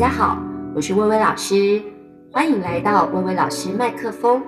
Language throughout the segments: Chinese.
大家好，我是薇薇老师，欢迎来到薇薇老师麦克风。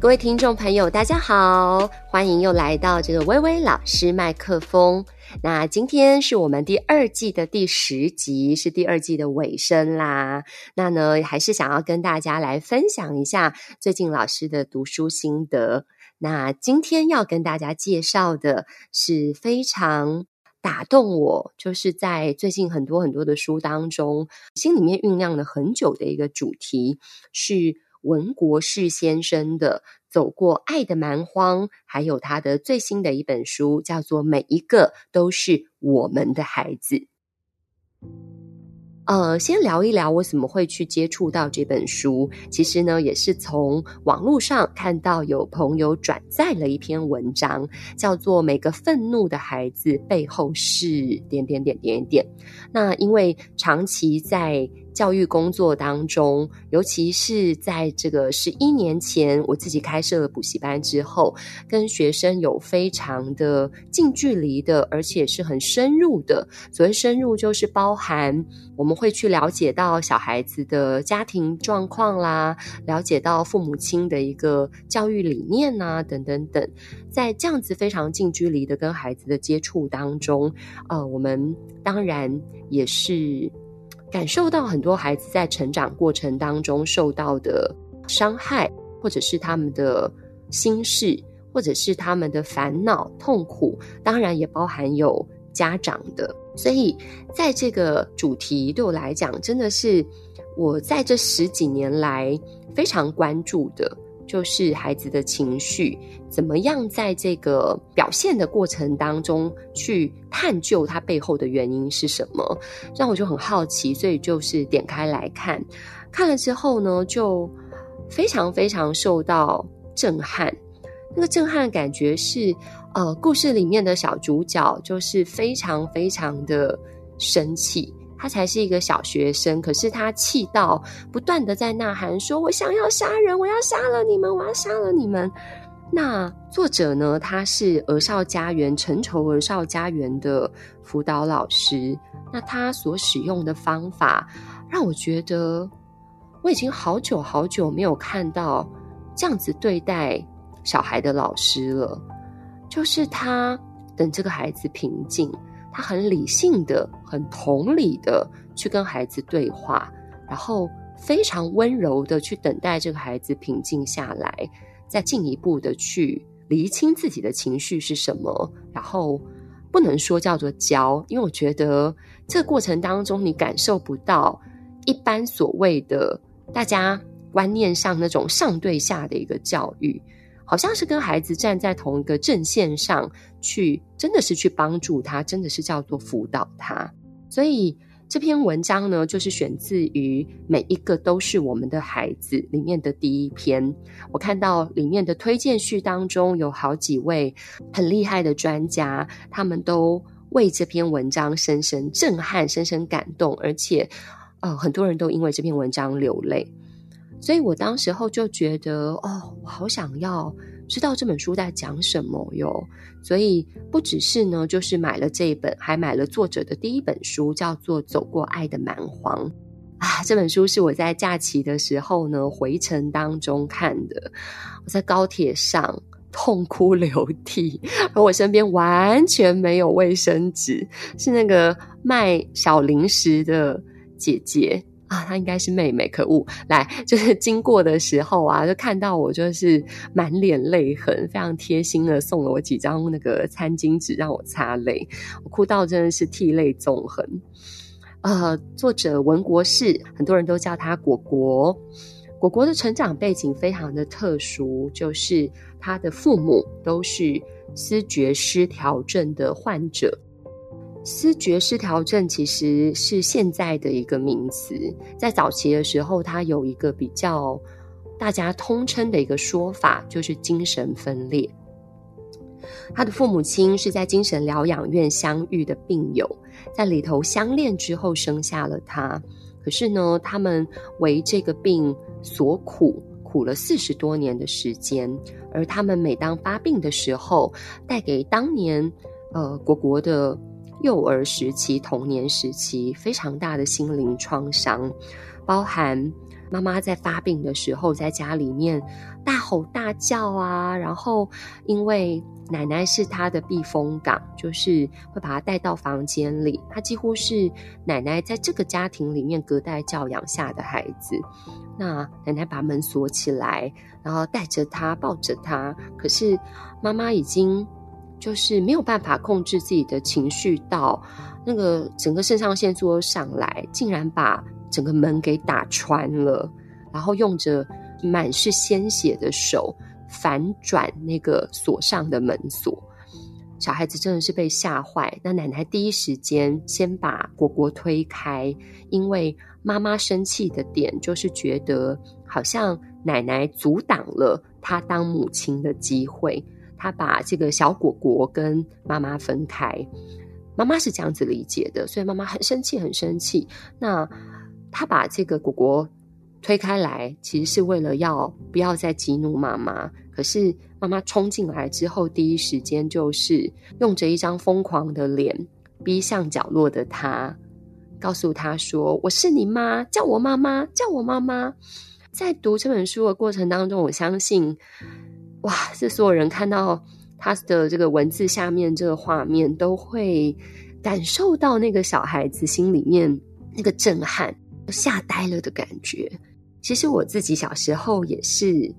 各位听众朋友，大家好，欢迎又来到这个薇薇老师麦克风。那今天是我们第二季的第十集，是第二季的尾声啦。那呢，还是想要跟大家来分享一下最近老师的读书心得。那今天要跟大家介绍的是非常打动我，就是在最近很多很多的书当中，心里面酝酿了很久的一个主题，是文国士先生的《走过爱的蛮荒》，还有他的最新的一本书，叫做《每一个都是我们的孩子》。呃，先聊一聊我怎么会去接触到这本书。其实呢，也是从网络上看到有朋友转载了一篇文章，叫做《每个愤怒的孩子背后是点点点点点》。那因为长期在教育工作当中，尤其是在这个十一年前，我自己开设了补习班之后，跟学生有非常的近距离的，而且是很深入的。所谓深入，就是包含我们会去了解到小孩子的家庭状况啦，了解到父母亲的一个教育理念呐，等等等。在这样子非常近距离的跟孩子的接触当中，呃，我们当然也是。感受到很多孩子在成长过程当中受到的伤害，或者是他们的心事，或者是他们的烦恼、痛苦，当然也包含有家长的。所以，在这个主题对我来讲，真的是我在这十几年来非常关注的。就是孩子的情绪怎么样在这个表现的过程当中去探究他背后的原因是什么，让我就很好奇，所以就是点开来看，看了之后呢，就非常非常受到震撼。那个震撼的感觉是，呃，故事里面的小主角就是非常非常的生气。他才是一个小学生，可是他气到不断的在呐喊，说：“我想要杀人，我要杀了你们，我要杀了你们。”那作者呢？他是儿少家园成仇儿少家园的辅导老师。那他所使用的方法，让我觉得我已经好久好久没有看到这样子对待小孩的老师了。就是他等这个孩子平静。他很理性的、很同理的去跟孩子对话，然后非常温柔的去等待这个孩子平静下来，再进一步的去厘清自己的情绪是什么。然后不能说叫做教，因为我觉得这个过程当中你感受不到一般所谓的大家观念上那种上对下的一个教育。好像是跟孩子站在同一个阵线上去，真的是去帮助他，真的是叫做辅导他。所以这篇文章呢，就是选自于《每一个都是我们的孩子》里面的第一篇。我看到里面的推荐序当中有好几位很厉害的专家，他们都为这篇文章深深震撼、深深感动，而且呃，很多人都因为这篇文章流泪。所以我当时候就觉得，哦，我好想要知道这本书在讲什么哟。所以不只是呢，就是买了这一本，还买了作者的第一本书，叫做《走过爱的蛮荒》啊。这本书是我在假期的时候呢，回程当中看的。我在高铁上痛哭流涕，而我身边完全没有卫生纸，是那个卖小零食的姐姐。啊，她应该是妹妹，可恶！来，就是经过的时候啊，就看到我，就是满脸泪痕，非常贴心的送了我几张那个餐巾纸让我擦泪，我哭到真的是涕泪纵横。呃，作者文国士，很多人都叫他果果。果果的成长背景非常的特殊，就是他的父母都是思觉失调症的患者。思觉失调症其实是现在的一个名词，在早期的时候，它有一个比较大家通称的一个说法，就是精神分裂。他的父母亲是在精神疗养院相遇的病友，在里头相恋之后生下了他。可是呢，他们为这个病所苦，苦了四十多年的时间，而他们每当发病的时候，带给当年呃国国的幼儿时期、童年时期非常大的心灵创伤，包含。妈妈在发病的时候，在家里面大吼大叫啊，然后因为奶奶是她的避风港，就是会把她带到房间里。她几乎是奶奶在这个家庭里面隔代教养下的孩子。那奶奶把门锁起来，然后带着她，抱着她。可是妈妈已经就是没有办法控制自己的情绪，到那个整个肾上腺素上来，竟然把。整个门给打穿了，然后用着满是鲜血的手反转那个锁上的门锁，小孩子真的是被吓坏。那奶奶第一时间先把果果推开，因为妈妈生气的点就是觉得好像奶奶阻挡了她当母亲的机会，他把这个小果果跟妈妈分开。妈妈是这样子理解的，所以妈妈很生气，很生气。那。他把这个果果推开来，其实是为了要不要再激怒妈妈。可是妈妈冲进来之后，第一时间就是用着一张疯狂的脸，逼向角落的他，告诉他说：“我是你妈，叫我妈妈，叫我妈妈。”在读这本书的过程当中，我相信，哇，这所有人看到他的这个文字下面这个画面，都会感受到那个小孩子心里面那个震撼。吓呆了的感觉。其实我自己小时候也是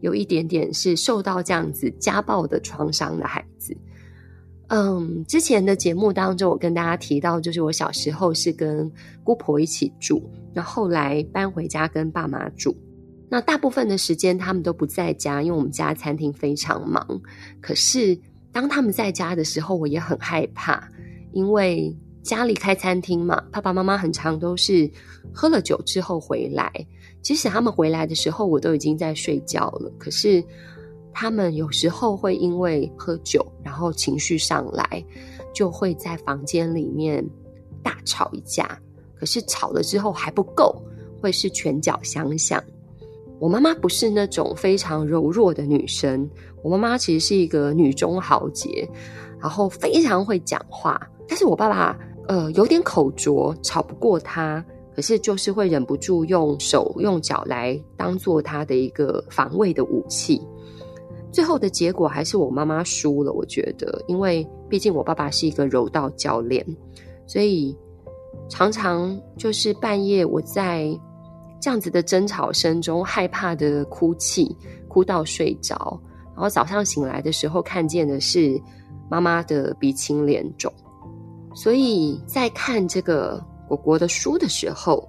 有一点点是受到这样子家暴的创伤的孩子。嗯，之前的节目当中，我跟大家提到，就是我小时候是跟姑婆一起住，那后来搬回家跟爸妈住。那大部分的时间他们都不在家，因为我们家餐厅非常忙。可是当他们在家的时候，我也很害怕，因为。家里开餐厅嘛，爸爸妈妈很常都是喝了酒之后回来。即使他们回来的时候，我都已经在睡觉了。可是他们有时候会因为喝酒，然后情绪上来，就会在房间里面大吵一架。可是吵了之后还不够，会是拳脚相向。我妈妈不是那种非常柔弱的女生，我妈妈其实是一个女中豪杰，然后非常会讲话。但是我爸爸。呃，有点口拙，吵不过他，可是就是会忍不住用手用脚来当做他的一个防卫的武器。最后的结果还是我妈妈输了，我觉得，因为毕竟我爸爸是一个柔道教练，所以常常就是半夜我在这样子的争吵声中害怕的哭泣，哭到睡着，然后早上醒来的时候看见的是妈妈的鼻青脸肿。所以在看这个果果的书的时候，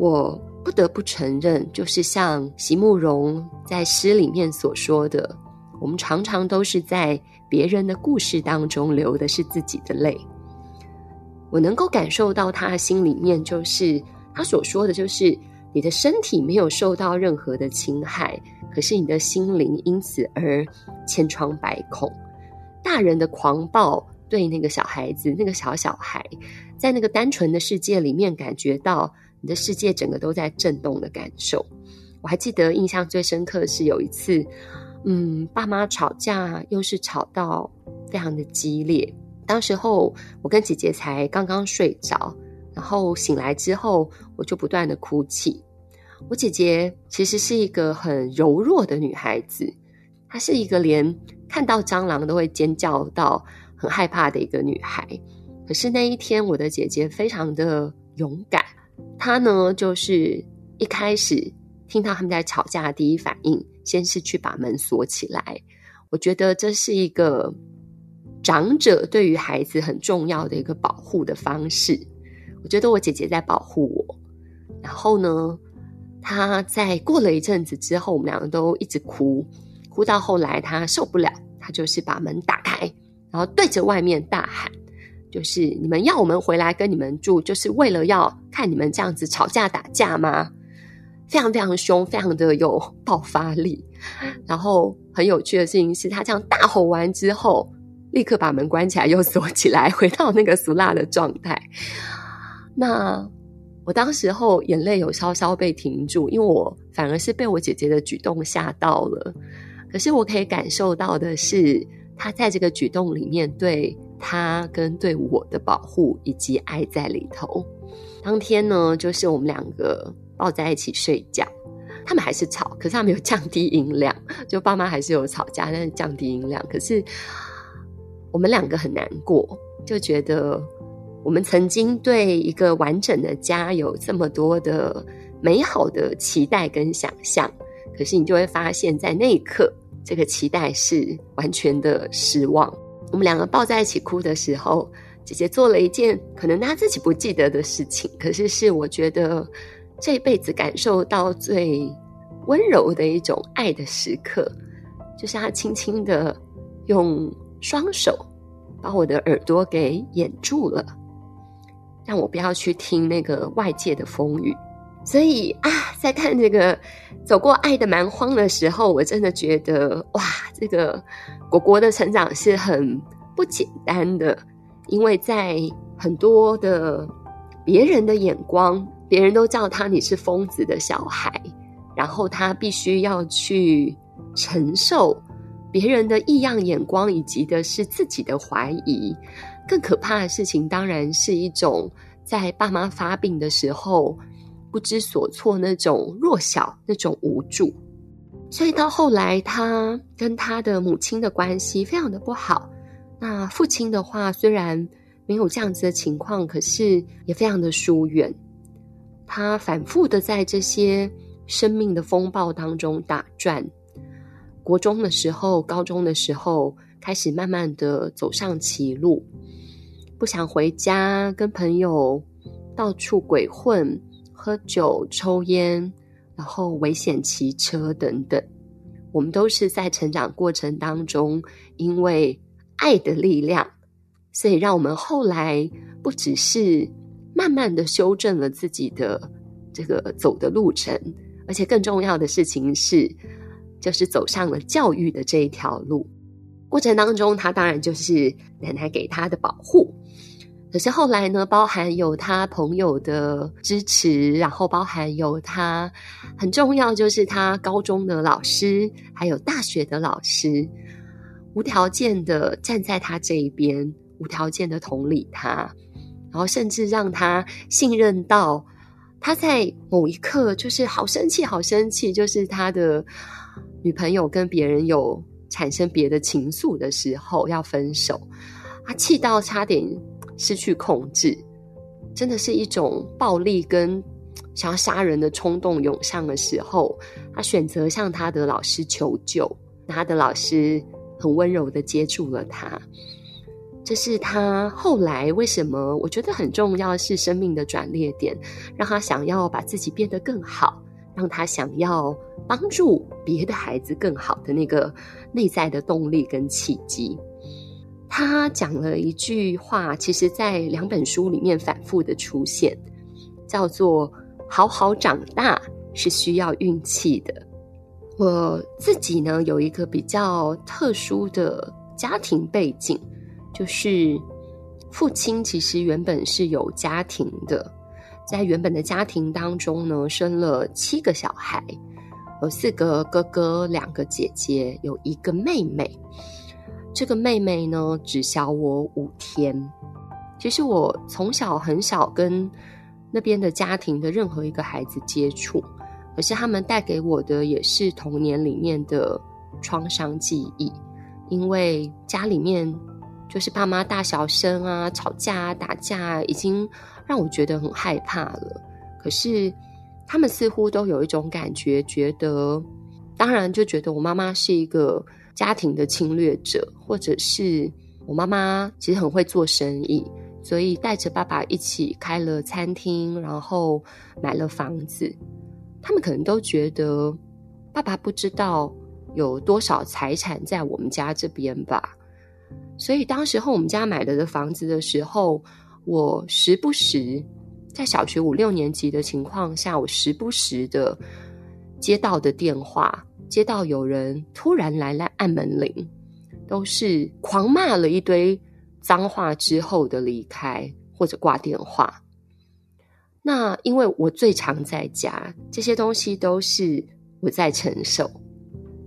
我不得不承认，就是像席慕蓉在诗里面所说的，我们常常都是在别人的故事当中流的是自己的泪。我能够感受到他的心里面，就是他所说的就是你的身体没有受到任何的侵害，可是你的心灵因此而千疮百孔。大人的狂暴。对那个小孩子，那个小小孩，在那个单纯的世界里面，感觉到你的世界整个都在震动的感受。我还记得印象最深刻的是有一次，嗯，爸妈吵架，又是吵到非常的激烈。当时候我跟姐姐才刚刚睡着，然后醒来之后，我就不断的哭泣。我姐姐其实是一个很柔弱的女孩子，她是一个连看到蟑螂都会尖叫到。很害怕的一个女孩，可是那一天，我的姐姐非常的勇敢。她呢，就是一开始听到他们在吵架的第一反应，先是去把门锁起来。我觉得这是一个长者对于孩子很重要的一个保护的方式。我觉得我姐姐在保护我。然后呢，他在过了一阵子之后，我们两个都一直哭，哭到后来他受不了，他就是把门打开。然后对着外面大喊，就是你们要我们回来跟你们住，就是为了要看你们这样子吵架打架吗？非常非常凶，非常的有爆发力。然后很有趣的事情是，他这样大吼完之后，立刻把门关起来，又锁起来，回到那个俗辣的状态。那我当时候眼泪有稍稍被停住，因为我反而是被我姐姐的举动吓到了。可是我可以感受到的是，她在这个举动里面对她跟对我的保护以及爱在里头。当天呢，就是我们两个抱在一起睡觉，他们还是吵，可是他没有降低音量，就爸妈还是有吵架，但是降低音量。可是我们两个很难过，就觉得。我们曾经对一个完整的家有这么多的美好的期待跟想象，可是你就会发现，在那一刻，这个期待是完全的失望。我们两个抱在一起哭的时候，姐姐做了一件可能她自己不记得的事情，可是是我觉得这辈子感受到最温柔的一种爱的时刻，就是她轻轻的用双手把我的耳朵给掩住了。让我不要去听那个外界的风雨，所以啊，在看这个走过爱的蛮荒的时候，我真的觉得哇，这个果果的成长是很不简单的，因为在很多的别人的眼光，别人都叫他你是疯子的小孩，然后他必须要去承受别人的异样眼光，以及的是自己的怀疑。更可怕的事情，当然是一种在爸妈发病的时候不知所措，那种弱小、那种无助。所以到后来，他跟他的母亲的关系非常的不好。那父亲的话，虽然没有这样子的情况，可是也非常的疏远。他反复的在这些生命的风暴当中打转。国中的时候，高中的时候，开始慢慢的走上歧路。不想回家，跟朋友到处鬼混、喝酒、抽烟，然后危险骑车等等。我们都是在成长过程当中，因为爱的力量，所以让我们后来不只是慢慢的修正了自己的这个走的路程，而且更重要的事情是，就是走上了教育的这一条路。过程当中，他当然就是奶奶给他的保护。可是后来呢，包含有他朋友的支持，然后包含有他很重要，就是他高中的老师，还有大学的老师，无条件的站在他这一边，无条件的同理他，然后甚至让他信任到他在某一刻就是好生气，好生气，就是他的女朋友跟别人有产生别的情愫的时候要分手，他气到差点。失去控制，真的是一种暴力跟想要杀人的冲动涌上的时候，他选择向他的老师求救，他的老师很温柔的接住了他。这是他后来为什么我觉得很重要，是生命的转捩点，让他想要把自己变得更好，让他想要帮助别的孩子更好的那个内在的动力跟契机。他讲了一句话，其实在两本书里面反复的出现，叫做“好好长大是需要运气的”。我自己呢，有一个比较特殊的家庭背景，就是父亲其实原本是有家庭的，在原本的家庭当中呢，生了七个小孩，有四个哥哥，两个姐姐，有一个妹妹。这个妹妹呢，只小我五天。其实我从小很少跟那边的家庭的任何一个孩子接触，可是他们带给我的也是童年里面的创伤记忆。因为家里面就是爸妈大小声啊、吵架啊、打架啊，已经让我觉得很害怕了。可是他们似乎都有一种感觉，觉得当然就觉得我妈妈是一个。家庭的侵略者，或者是我妈妈，其实很会做生意，所以带着爸爸一起开了餐厅，然后买了房子。他们可能都觉得爸爸不知道有多少财产在我们家这边吧。所以当时候我们家买了的房子的时候，我时不时在小学五六年级的情况下，我时不时的接到的电话。接到有人突然来了按门铃，都是狂骂了一堆脏话之后的离开或者挂电话。那因为我最常在家，这些东西都是我在承受，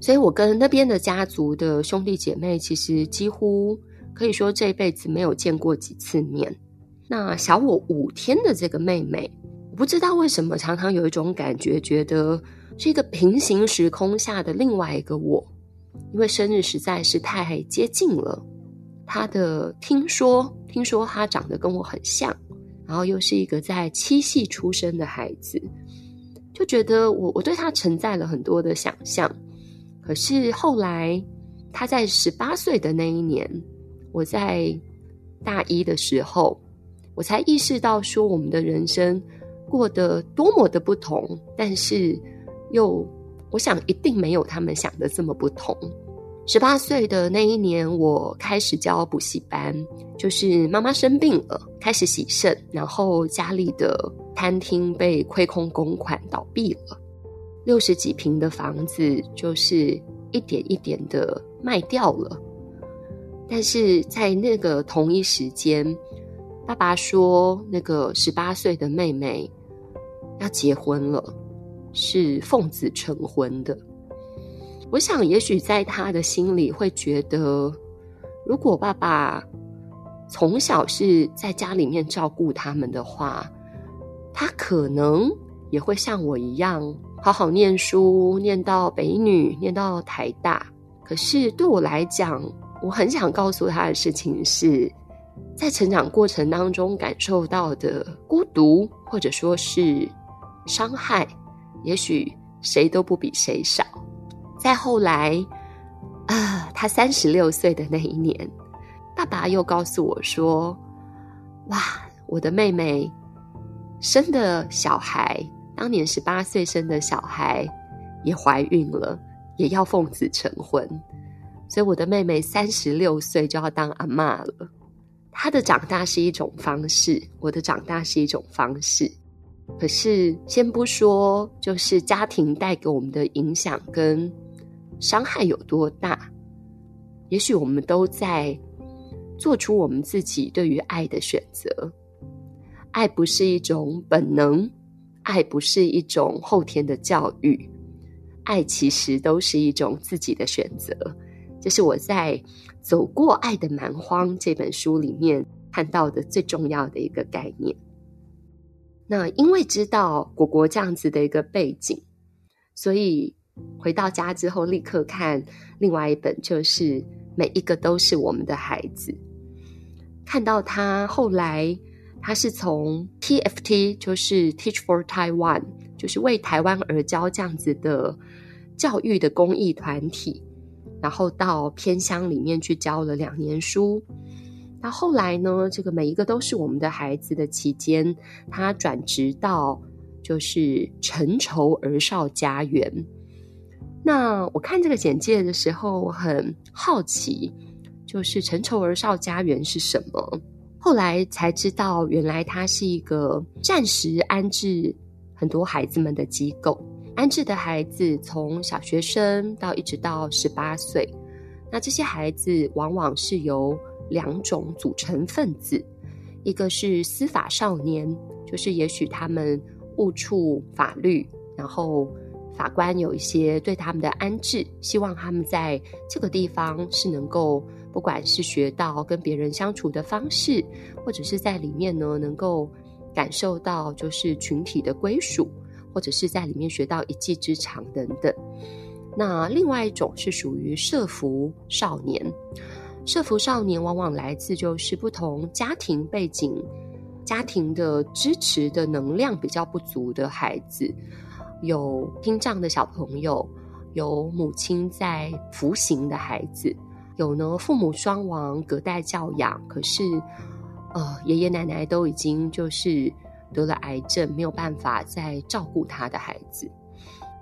所以我跟那边的家族的兄弟姐妹，其实几乎可以说这辈子没有见过几次面。那小我五天的这个妹妹，我不知道为什么常常有一种感觉，觉得是一个平行时空下的另外一个我，因为生日实在是太接近了。她的听说，听说她长得跟我很像，然后又是一个在七系出生的孩子，就觉得我我对她承载了很多的想象。可是后来他在十八岁的那一年，我在大一的时候。我才意识到，说我们的人生过得多么的不同，但是又，我想一定没有他们想的这么不同。十八岁的那一年，我开始教补习班，就是妈妈生病了，开始洗肾，然后家里的餐厅被亏空公款倒闭了，六十几平的房子就是一点一点的卖掉了。但是在那个同一时间，爸爸说：“那个十八岁的妹妹要结婚了，是奉子成婚的。我想，也许在他的心里会觉得，如果爸爸从小是在家里面照顾他们的话，他可能也会像我一样好好念书，念到北女，念到台大。可是对我来讲，我很想告诉他的事情是。”在成长过程当中感受到的孤独，或者说是伤害，也许谁都不比谁少。再后来，啊，他三十六岁的那一年，爸爸又告诉我说：“哇，我的妹妹生的小孩，当年十八岁生的小孩也怀孕了，也要奉子成婚，所以我的妹妹三十六岁就要当阿嬷了。”她的长大是一种方式，我的长大是一种方式。可是，先不说，就是家庭带给我们的影响跟伤害有多大，也许我们都在做出我们自己对于爱的选择。爱不是一种本能，爱不是一种后天的教育，爱其实都是一种自己的选择。这是我在《走过爱的蛮荒》这本书里面看到的最重要的一个概念。那因为知道果果这样子的一个背景，所以回到家之后立刻看另外一本，就是《每一个都是我们的孩子》。看到他后来，他是从 TFT，就是 Teach for Taiwan，就是为台湾而教这样子的教育的公益团体。然后到偏乡里面去教了两年书，那后来呢，这个每一个都是我们的孩子的期间，他转职到就是陈绸儿少家园。那我看这个简介的时候，我很好奇，就是陈绸儿少家园是什么？后来才知道，原来它是一个暂时安置很多孩子们的机构。安置的孩子从小学生到一直到十八岁，那这些孩子往往是由两种组成分子，一个是司法少年，就是也许他们误触法律，然后法官有一些对他们的安置，希望他们在这个地方是能够，不管是学到跟别人相处的方式，或者是在里面呢能够感受到就是群体的归属。或者是在里面学到一技之长等等。那另外一种是属于社服少年，社服少年往往来自就是不同家庭背景、家庭的支持的能量比较不足的孩子，有听障的小朋友，有母亲在服刑的孩子，有呢父母双亡隔代教养，可是呃爷爷奶奶都已经就是。得了癌症，没有办法再照顾他的孩子。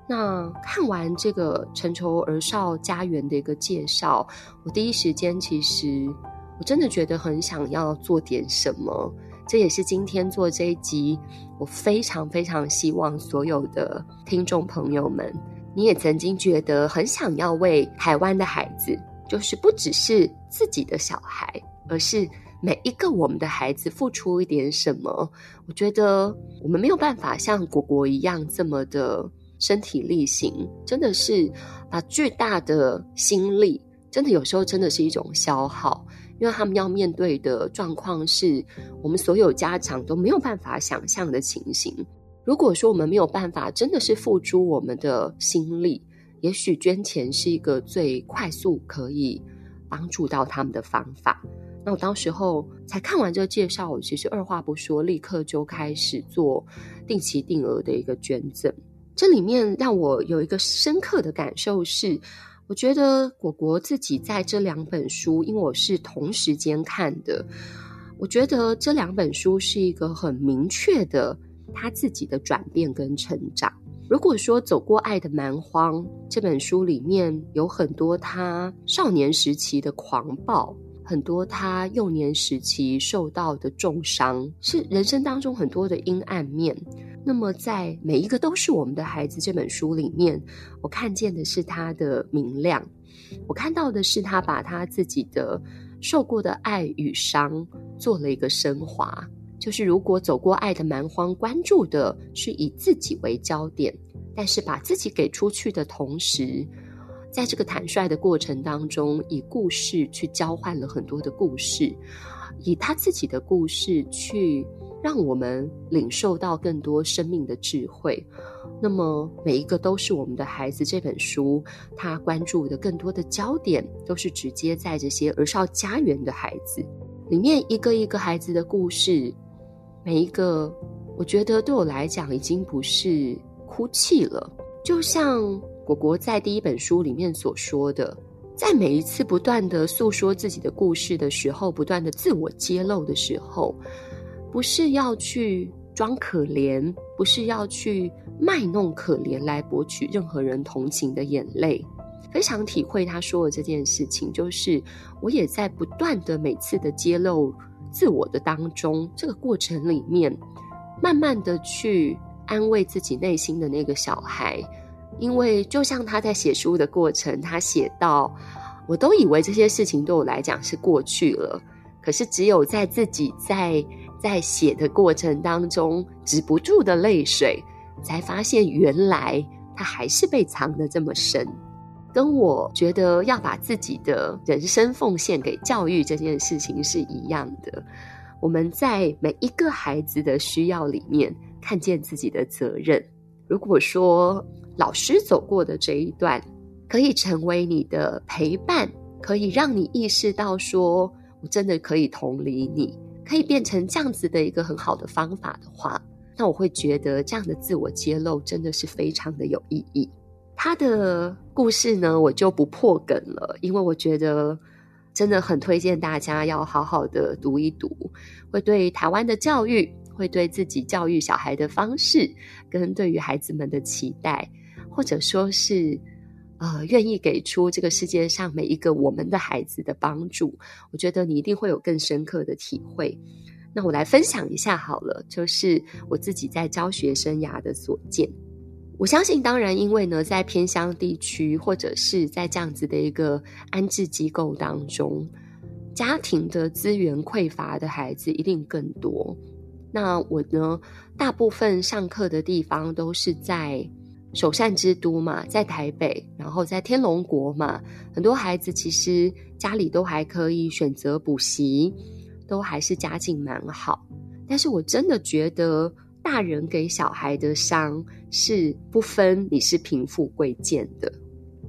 那看完这个陈绸儿少家园的一个介绍，我第一时间其实我真的觉得很想要做点什么。这也是今天做这一集，我非常非常希望所有的听众朋友们，你也曾经觉得很想要为台湾的孩子，就是不只是自己的小孩，而是每一个我们的孩子付出一点什么，我觉得我们没有办法像果果一样这么的身体力行，真的是把巨大的心力，真的有时候真的是一种消耗，因为他们要面对的状况是我们所有家长都没有办法想象的情形。如果说我们没有办法，真的是付出我们的心力，也许捐钱是一个最快速可以帮助到他们的方法。那我当时候才看完这个介绍，我其实二话不说，立刻就开始做定期定额的一个捐赠。这里面让我有一个深刻的感受是，我觉得果果自己在这两本书，因为我是同时间看的，我觉得这两本书是一个很明确的他自己的转变跟成长。如果说走过爱的蛮荒这本书里面有很多他少年时期的狂暴，很多他幼年时期受到的重伤，是人生当中很多的阴暗面。那么在每一个都是我们的孩子这本书里面，我看见的是他的明亮，我看到的是他把他自己的受过的爱与伤做了一个升华。就是如果走过爱的蛮荒，关注的是以自己为焦点，但是把自己给出去的同时，在这个坦率的过程当中，以故事去交换了很多的故事，以他自己的故事去让我们领受到更多生命的智慧。那么每一个都是我们的孩子这本书，他关注的更多的焦点都是直接在这些儿少家园的孩子里面，一个一个孩子的故事。每一个，我觉得对我来讲已经不是哭泣了。就像果果在第一本书里面所说的，在每一次不断的诉说自己的故事的时候，不断的自我揭露的时候，不是要去装可怜，不是要去卖弄可怜来博取任何人同情的眼泪。非常体会他说的这件事情，就是我也在不断的每次的揭露。自我的当中，这个过程里面，慢慢的去安慰自己内心的那个小孩，因为就像他在写书的过程，他写到，我都以为这些事情对我来讲是过去了，可是只有在自己在在写的过程当中止不住的泪水，才发现原来他还是被藏得这么深。跟我觉得要把自己的人生奉献给教育这件事情是一样的。我们在每一个孩子的需要里面看见自己的责任。如果说老师走过的这一段可以成为你的陪伴，可以让你意识到说我真的可以同理你，可以变成这样子的一个很好的方法的话，那我会觉得这样的自我揭露真的是非常的有意义。他的故事呢，我就不破梗了，因为我觉得真的很推荐大家要好好的读一读，会对台湾的教育，会对自己教育小孩的方式，跟对于孩子们的期待，或者说是呃愿意给出这个世界上每一个我们的孩子的帮助，我觉得你一定会有更深刻的体会。那我来分享一下好了，就是我自己在教学生涯的所见。我相信，当然，因为呢，在偏乡地区或者是在这样子的一个安置机构当中，家庭的资源匮乏的孩子一定更多。那我呢，大部分上课的地方都是在首善之都嘛，在台北，然后在天龙国嘛，很多孩子其实家里都还可以选择补习，都还是家境蛮好。但是我真的觉得。大人给小孩的伤是不分你是贫富贵贱的。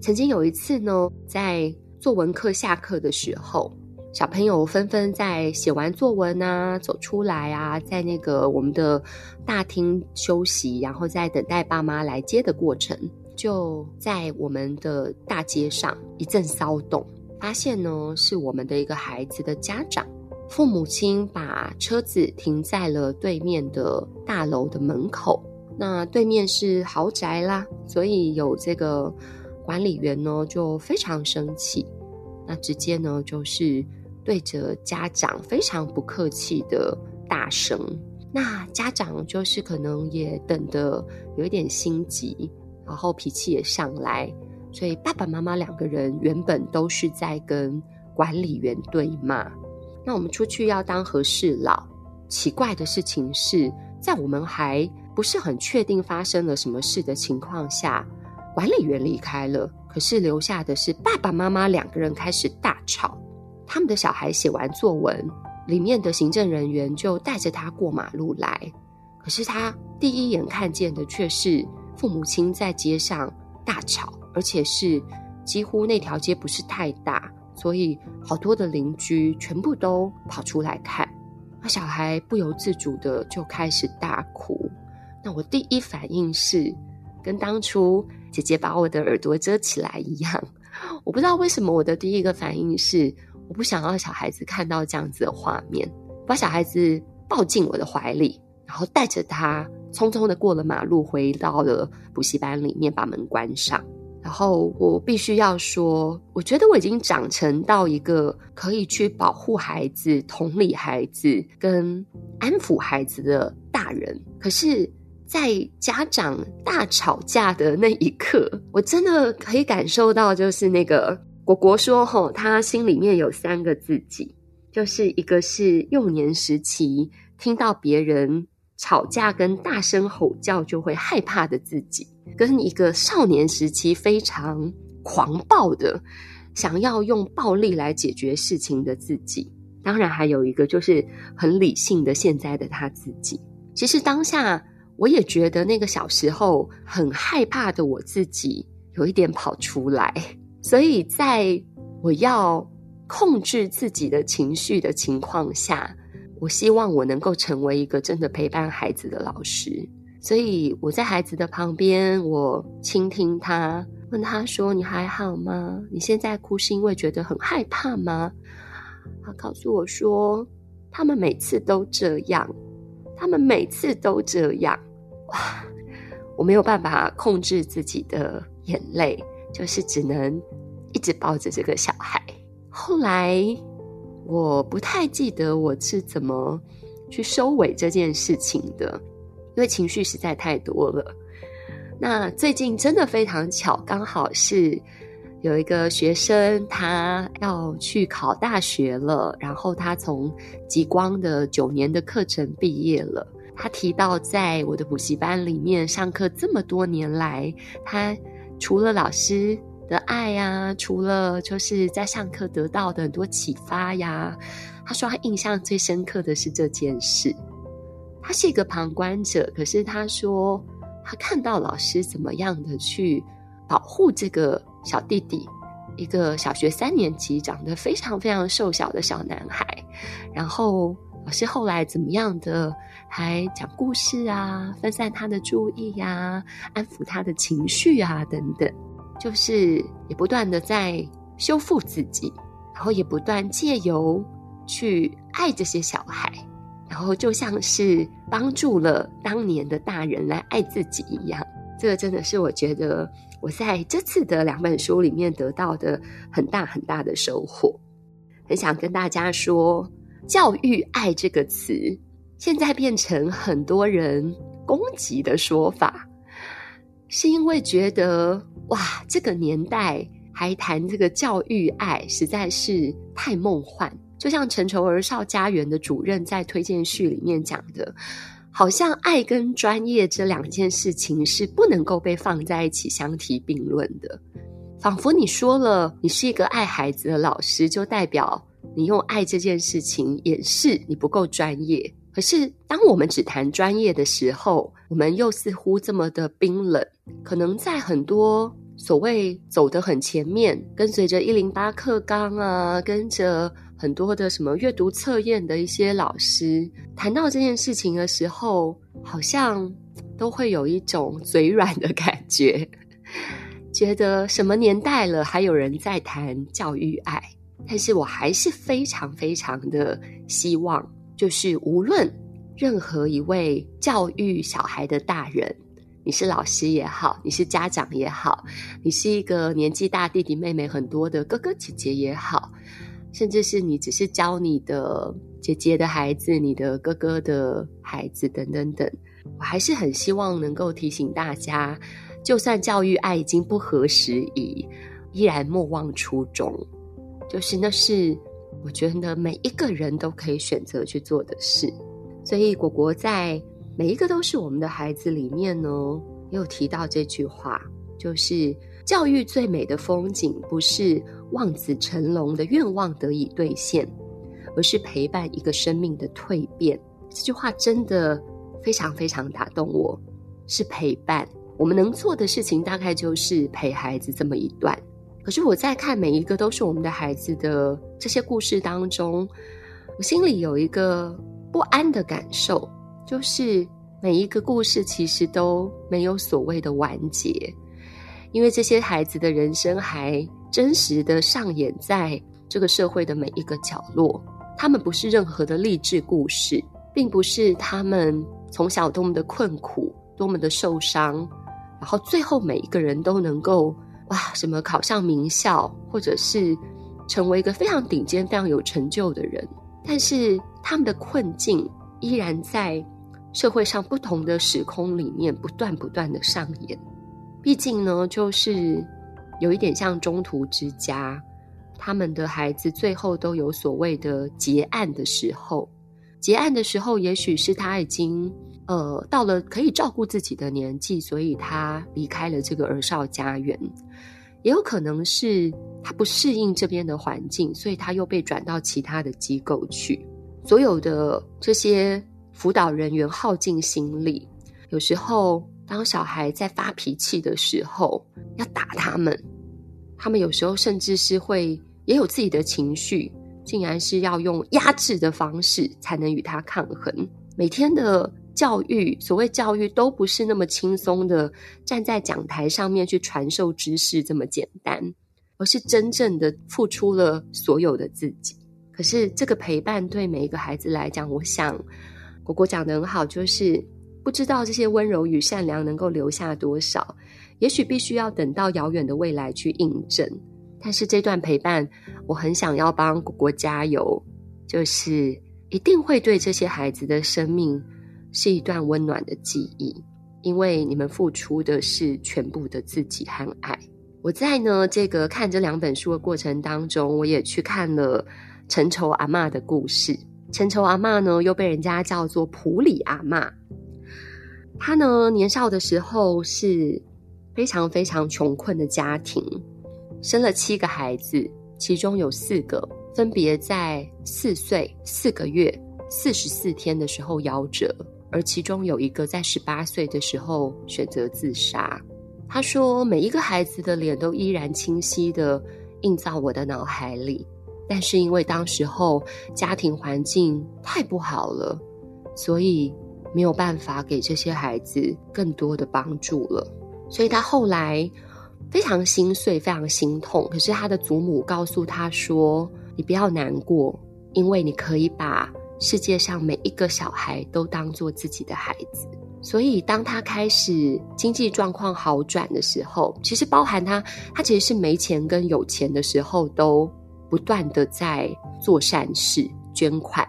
曾经有一次呢，在作文课下课的时候，小朋友纷纷在写完作文啊，走出来啊，在那个我们的大厅休息，然后在等待爸妈来接的过程，就在我们的大街上一阵骚动，发现呢是我们的一个孩子的家长。父母亲把车子停在了对面的大楼的门口，那对面是豪宅啦，所以有这个管理员呢就非常生气，那直接呢就是对着家长非常不客气的大声，那家长就是可能也等得有一点心急，然后脾气也上来，所以爸爸妈妈两个人原本都是在跟管理员对骂。那我们出去要当和事佬。奇怪的事情是在我们还不是很确定发生了什么事的情况下，管理员离开了，可是留下的是爸爸妈妈两个人开始大吵。他们的小孩写完作文，里面的行政人员就带着他过马路来，可是他第一眼看见的却是父母亲在街上大吵，而且是几乎那条街不是太大，所以好多的邻居全部都跑出来看。那小孩不由自主的就开始大哭。那我第一反应是，跟当初姐姐把我的耳朵遮起来一样。我不知道为什么我的第一个反应是，我不想让小孩子看到这样子的画面，把小孩子抱进我的怀里，然后带着他匆匆的过了马路，回到了补习班里面，把门关上。然后我必须要说，我觉得我已经长成到一个可以去保护孩子、同理孩子跟安抚孩子的大人。可是，在家长大吵架的那一刻，我真的可以感受到，就是那个果果说：“吼，他心里面有三个自己，就是一个是幼年时期听到别人。”吵架跟大声吼叫就会害怕的自己，跟一个少年时期非常狂暴的，想要用暴力来解决事情的自己，当然还有一个就是很理性的现在的他自己。其实当下我也觉得那个小时候很害怕的我自己有一点跑出来，所以在我要控制自己的情绪的情况下。我希望我能够成为一个真的陪伴孩子的老师，所以我在孩子的旁边，我倾听他，问他说：“你还好吗？你现在哭是因为觉得很害怕吗？”他告诉我说：“他们每次都这样，他们每次都这样。”哇，我没有办法控制自己的眼泪，就是只能一直抱着这个小孩。后来。我不太记得我是怎么去收尾这件事情的，因为情绪实在太多了。那最近真的非常巧，刚好是有一个学生他要去考大学了，然后他从极光的九年的课程毕业了。他提到在我的补习班里面上课这么多年来，他除了老师。的爱呀，除了就是在上课得到的很多启发呀，他说他印象最深刻的是这件事。他是一个旁观者，可是他说他看到老师怎么样的去保护这个小弟弟，一个小学三年级长得非常非常瘦小的小男孩，然后老师后来怎么样的还讲故事啊，分散他的注意呀，安抚他的情绪啊，等等。就是也不断的在修复自己，然后也不断借由去爱这些小孩，然后就像是帮助了当年的大人来爱自己一样。这个真的是我觉得我在这次的两本书里面得到的很大很大的收获。很想跟大家说，教育爱这个词，现在变成很多人攻击的说法。是因为觉得哇，这个年代还谈这个教育爱，实在是太梦幻。就像陈绸儿少家园的主任在推荐序里面讲的，好像爱跟专业这两件事情是不能够被放在一起相提并论的。仿佛你说了你是一个爱孩子的老师，就代表你用爱这件事情掩饰你不够专业。可是，当我们只谈专业的时候，我们又似乎这么的冰冷。可能在很多所谓走得很前面，跟随着一零八课纲啊，跟着很多的什么阅读测验的一些老师，谈到这件事情的时候，好像都会有一种嘴软的感觉，觉得什么年代了，还有人在谈教育爱。但是我还是非常非常的希望。就是无论任何一位教育小孩的大人，你是老师也好，你是家长也好，你是一个年纪大弟弟妹妹很多的哥哥姐姐也好，甚至是你只是教你的姐姐的孩子、你的哥哥的孩子等等等，我还是很希望能够提醒大家，就算教育爱已经不合时宜，依然莫忘初衷，就是那是我觉得每一个人都可以选择去做的事。所以果果在每一个都是我们的孩子里面呢，也有提到这句话，就是教育最美的风景，不是望子成龙的愿望得以兑现，而是陪伴一个生命的蜕变。这句话真的非常非常打动我，是陪伴。我们能做的事情大概就是陪孩子这么一段。可是我在看每一个都是我们的孩子的这些故事当中，我心里有一个不安的感受，就是每一个故事其实都没有所谓的完结，因为这些孩子的人生还真实的上演在这个社会的每一个角落。他们不是任何的励志故事，并不是他们从小多么的困苦、多么的受伤，然后最后每一个人都能够。哇，什么考上名校，或者是成为一个非常顶尖、非常有成就的人，但是他们的困境依然在社会上不同的时空里面不断不断的上演。毕竟呢，就是有一点像中途之家，他们的孩子最后都有所谓的结案的时候。结案的时候，也许是他已经呃到了可以照顾自己的年纪，所以他离开了这个儿少家园。也有可能是他不适应这边的环境，所以他又被转到其他的机构去。所有的这些辅导人员耗尽心力，有时候当小孩在发脾气的时候，要打他们，他们有时候甚至是会也有自己的情绪，竟然是要用压制的方式才能与他抗衡。每天的。教育，所谓教育都不是那么轻松的，站在讲台上面去传授知识这么简单，而是真正的付出了所有的自己。可是这个陪伴对每一个孩子来讲，我想果果讲的很好，就是不知道这些温柔与善良能够留下多少，也许必须要等到遥远的未来去印证。但是这段陪伴，我很想要帮果果加油，就是一定会对这些孩子的生命。是一段温暖的记忆，因为你们付出的是全部的自己和爱。我在呢这个看这两本书的过程当中，我也去看了陈愁阿嬷的故事。陈愁阿嬷呢又被人家叫做普里阿嬷，她呢年少的时候是非常非常穷困的家庭，生了七个孩子，其中有四个分别在四岁、四个月、四十四天的时候夭折。而其中有一个在十八岁的时候选择自杀。他说：“每一个孩子的脸都依然清晰的映在我的脑海里，但是因为当时候家庭环境太不好了，所以没有办法给这些孩子更多的帮助了。所以他后来非常心碎，非常心痛。可是他的祖母告诉他说：‘你不要难过，因为你可以把’。”世界上每一个小孩都当做自己的孩子，所以当他开始经济状况好转的时候，其实包含他，他其实是没钱跟有钱的时候，都不断的在做善事、捐款。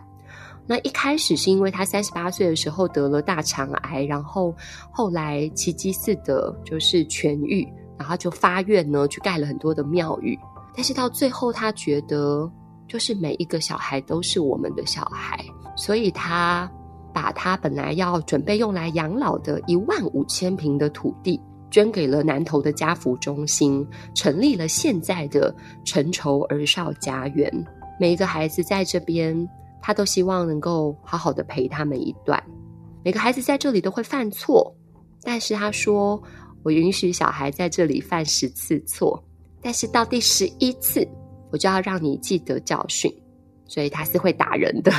那一开始是因为他三十八岁的时候得了大肠癌，然后后来奇迹似的，就是痊愈，然后就发愿呢，去盖了很多的庙宇。但是到最后，他觉得。就是每一个小孩都是我们的小孩，所以他把他本来要准备用来养老的一万五千平的土地捐给了南投的家扶中心，成立了现在的陈绸儿少家园。每一个孩子在这边，他都希望能够好好的陪他们一段。每个孩子在这里都会犯错，但是他说：“我允许小孩在这里犯十次错，但是到第十一次。”我就要让你记得教训，所以他是会打人的，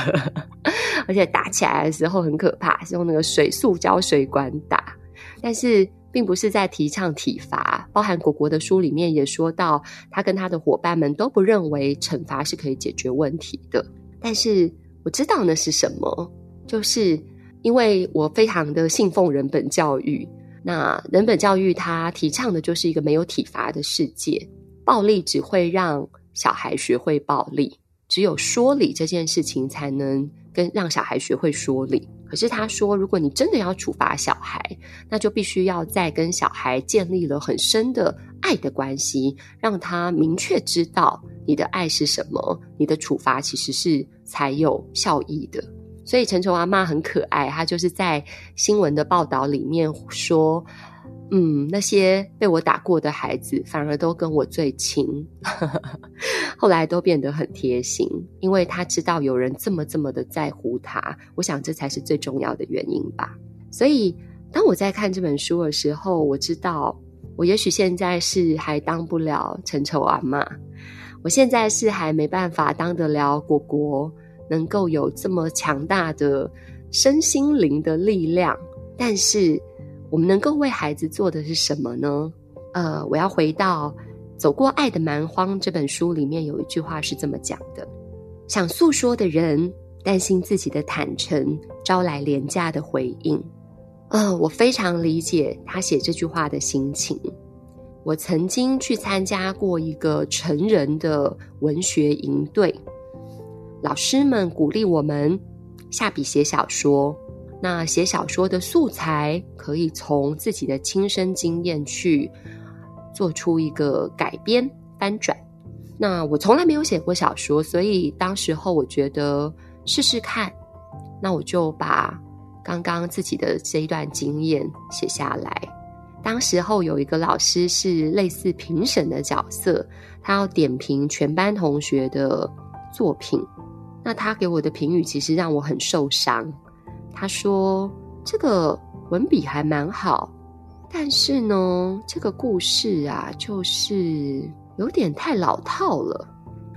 而且打起来的时候很可怕，是用那个水塑胶水管打。但是并不是在提倡体罚，包含果果的书里面也说到，他跟他的伙伴们都不认为惩罚是可以解决问题的。但是我知道那是什么，就是因为我非常的信奉人本教育，那人本教育它提倡的就是一个没有体罚的世界，暴力只会让。小孩学会暴力，只有说理这件事情才能跟让小孩学会说理。可是他说，如果你真的要处罚小孩，那就必须要再跟小孩建立了很深的爱的关系，让他明确知道你的爱是什么，你的处罚其实是才有效益的。所以陈崇阿妈很可爱，她就是在新闻的报道里面说，嗯，那些被我打过的孩子反而都跟我最亲，后来都变得很贴心，因为他知道有人这么这么的在乎他。我想这才是最重要的原因吧。所以当我在看这本书的时候，我知道我也许现在是还当不了陈丑阿妈，我现在是还没办法当得了果果。能够有这么强大的身心灵的力量，但是我们能够为孩子做的是什么呢？呃，我要回到《走过爱的蛮荒》这本书里面有一句话是这么讲的：想诉说的人担心自己的坦诚招来廉价的回应。呃，我非常理解他写这句话的心情。我曾经去参加过一个成人的文学营队。老师们鼓励我们下笔写小说。那写小说的素材可以从自己的亲身经验去做出一个改编翻转。那我从来没有写过小说，所以当时候我觉得试试看。那我就把刚刚自己的这一段经验写下来。当时候有一个老师是类似评审的角色，他要点评全班同学的作品。那他给我的评语其实让我很受伤。他说：“这个文笔还蛮好，但是呢，这个故事啊，就是有点太老套了。”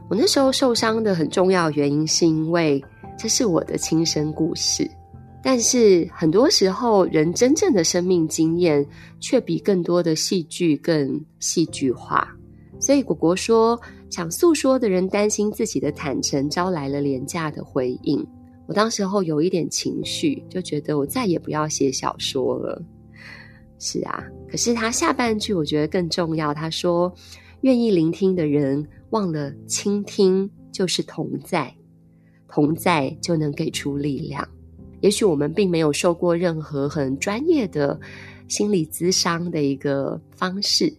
我那时候受伤的很重要原因，是因为这是我的亲身故事。但是很多时候，人真正的生命经验却比更多的戏剧更戏剧化。所以果果说。想诉说的人担心自己的坦诚招来了廉价的回应。我当时候有一点情绪，就觉得我再也不要写小说了。是啊，可是他下半句我觉得更重要。他说：“愿意聆听的人，忘了倾听就是同在，同在就能给出力量。也许我们并没有受过任何很专业的心理咨商的一个方式。”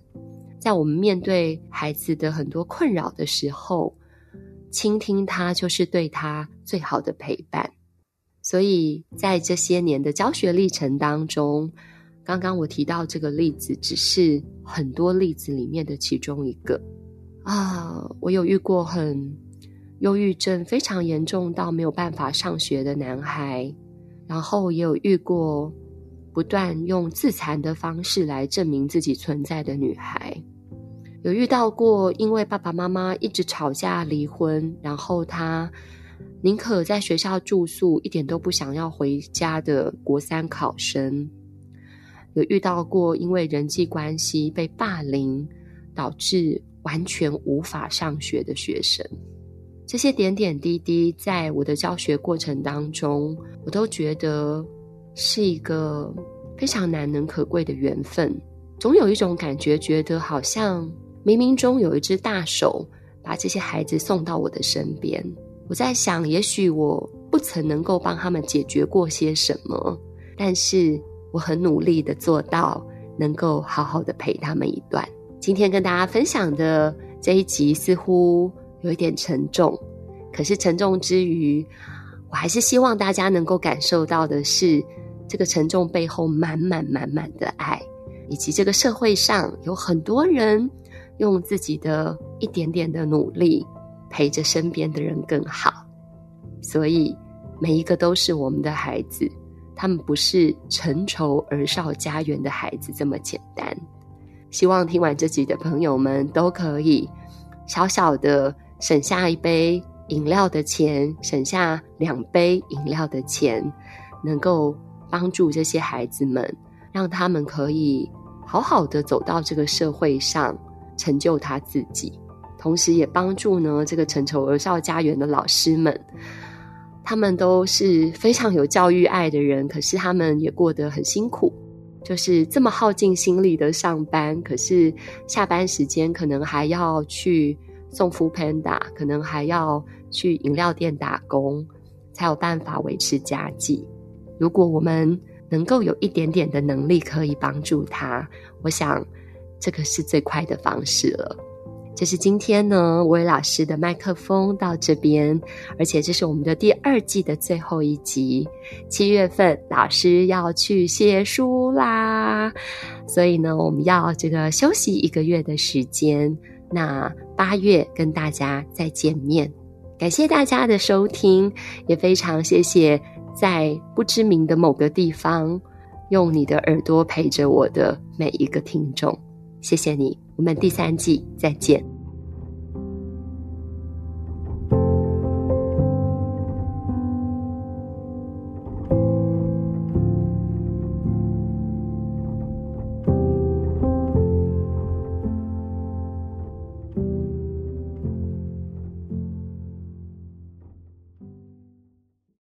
在我们面对孩子的很多困扰的时候，倾听他就是对他最好的陪伴。所以在这些年的教学历程当中，刚刚我提到这个例子，只是很多例子里面的其中一个。啊，我有遇过很忧郁症非常严重到没有办法上学的男孩，然后也有遇过。不断用自残的方式来证明自己存在的女孩，有遇到过因为爸爸妈妈一直吵架离婚，然后他宁可在学校住宿，一点都不想要回家的国三考生，有遇到过因为人际关系被霸凌，导致完全无法上学的学生。这些点点滴滴，在我的教学过程当中，我都觉得。是一个非常难能可贵的缘分，总有一种感觉，觉得好像冥冥中有一只大手把这些孩子送到我的身边。我在想，也许我不曾能够帮他们解决过些什么，但是我很努力的做到，能够好好的陪他们一段。今天跟大家分享的这一集似乎有一点沉重，可是沉重之余，我还是希望大家能够感受到的是。这个沉重背后满满满满的爱，以及这个社会上有很多人用自己的一点点的努力陪着身边的人更好，所以每一个都是我们的孩子，他们不是成仇而少家园的孩子这么简单。希望听完这集的朋友们都可以小小的省下一杯饮料的钱，省下两杯饮料的钱，能够。帮助这些孩子们，让他们可以好好的走到这个社会上，成就他自己。同时，也帮助呢这个成仇儿少家园的老师们，他们都是非常有教育爱的人，可是他们也过得很辛苦，就是这么耗尽心力的上班，可是下班时间可能还要去送 f o o Panda，可能还要去饮料店打工，才有办法维持家计。如果我们能够有一点点的能力可以帮助他，我想这个是最快的方式了。这是今天呢，薇老师的麦克风到这边，而且这是我们的第二季的最后一集。七月份老师要去写书啦，所以呢，我们要这个休息一个月的时间。那八月跟大家再见面，感谢大家的收听，也非常谢谢在不知名的某个地方用你的耳朵陪着我的每一个听众。谢谢你，我们第三季再见。